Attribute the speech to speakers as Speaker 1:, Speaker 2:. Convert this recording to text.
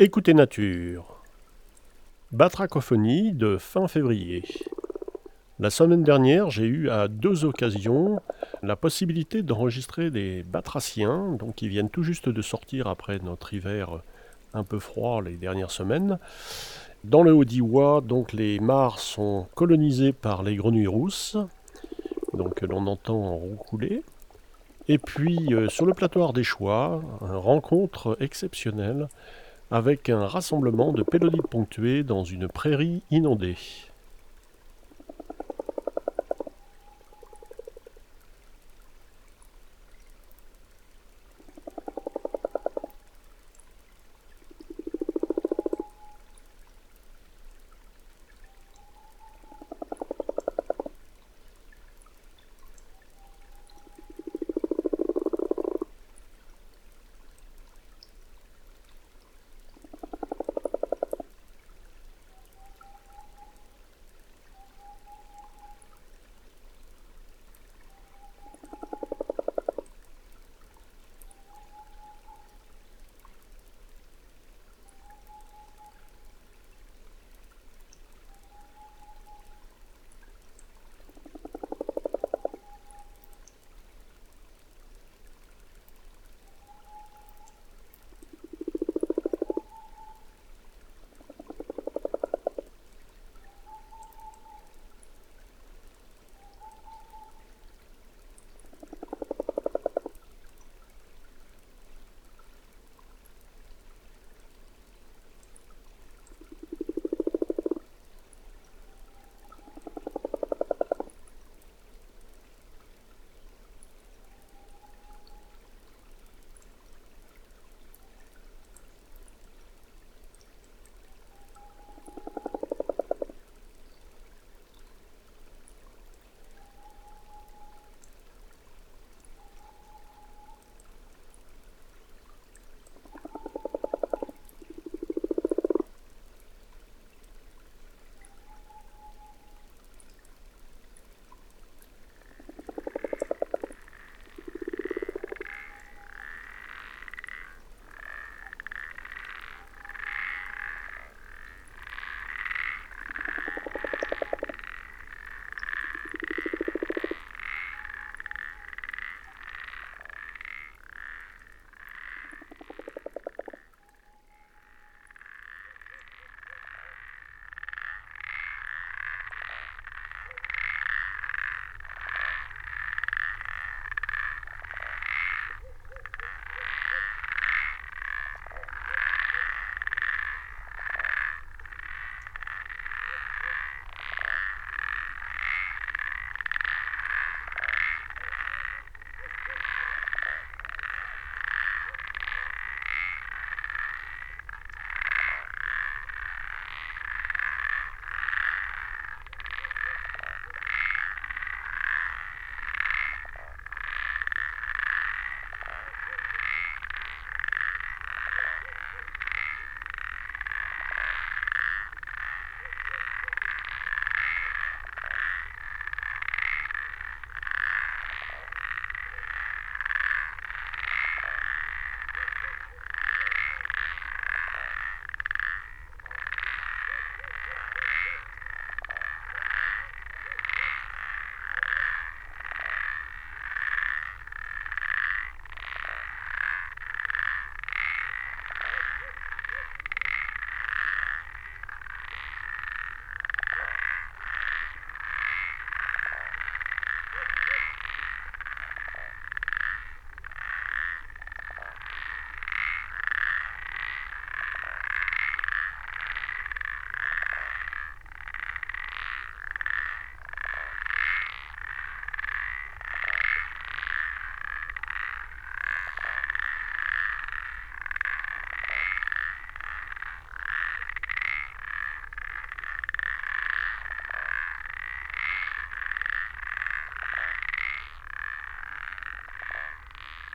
Speaker 1: Écoutez Nature. Batracophonie de fin février. La semaine dernière, j'ai eu à deux occasions la possibilité d'enregistrer des batraciens, donc qui viennent tout juste de sortir après notre hiver un peu froid les dernières semaines. Dans le Haut-Diois, donc les mares sont colonisées par les grenouilles rousses, donc l'on entend en roucouler. Et puis euh, sur le plateau une rencontre exceptionnelle avec un rassemblement de pélodites ponctués dans une prairie inondée.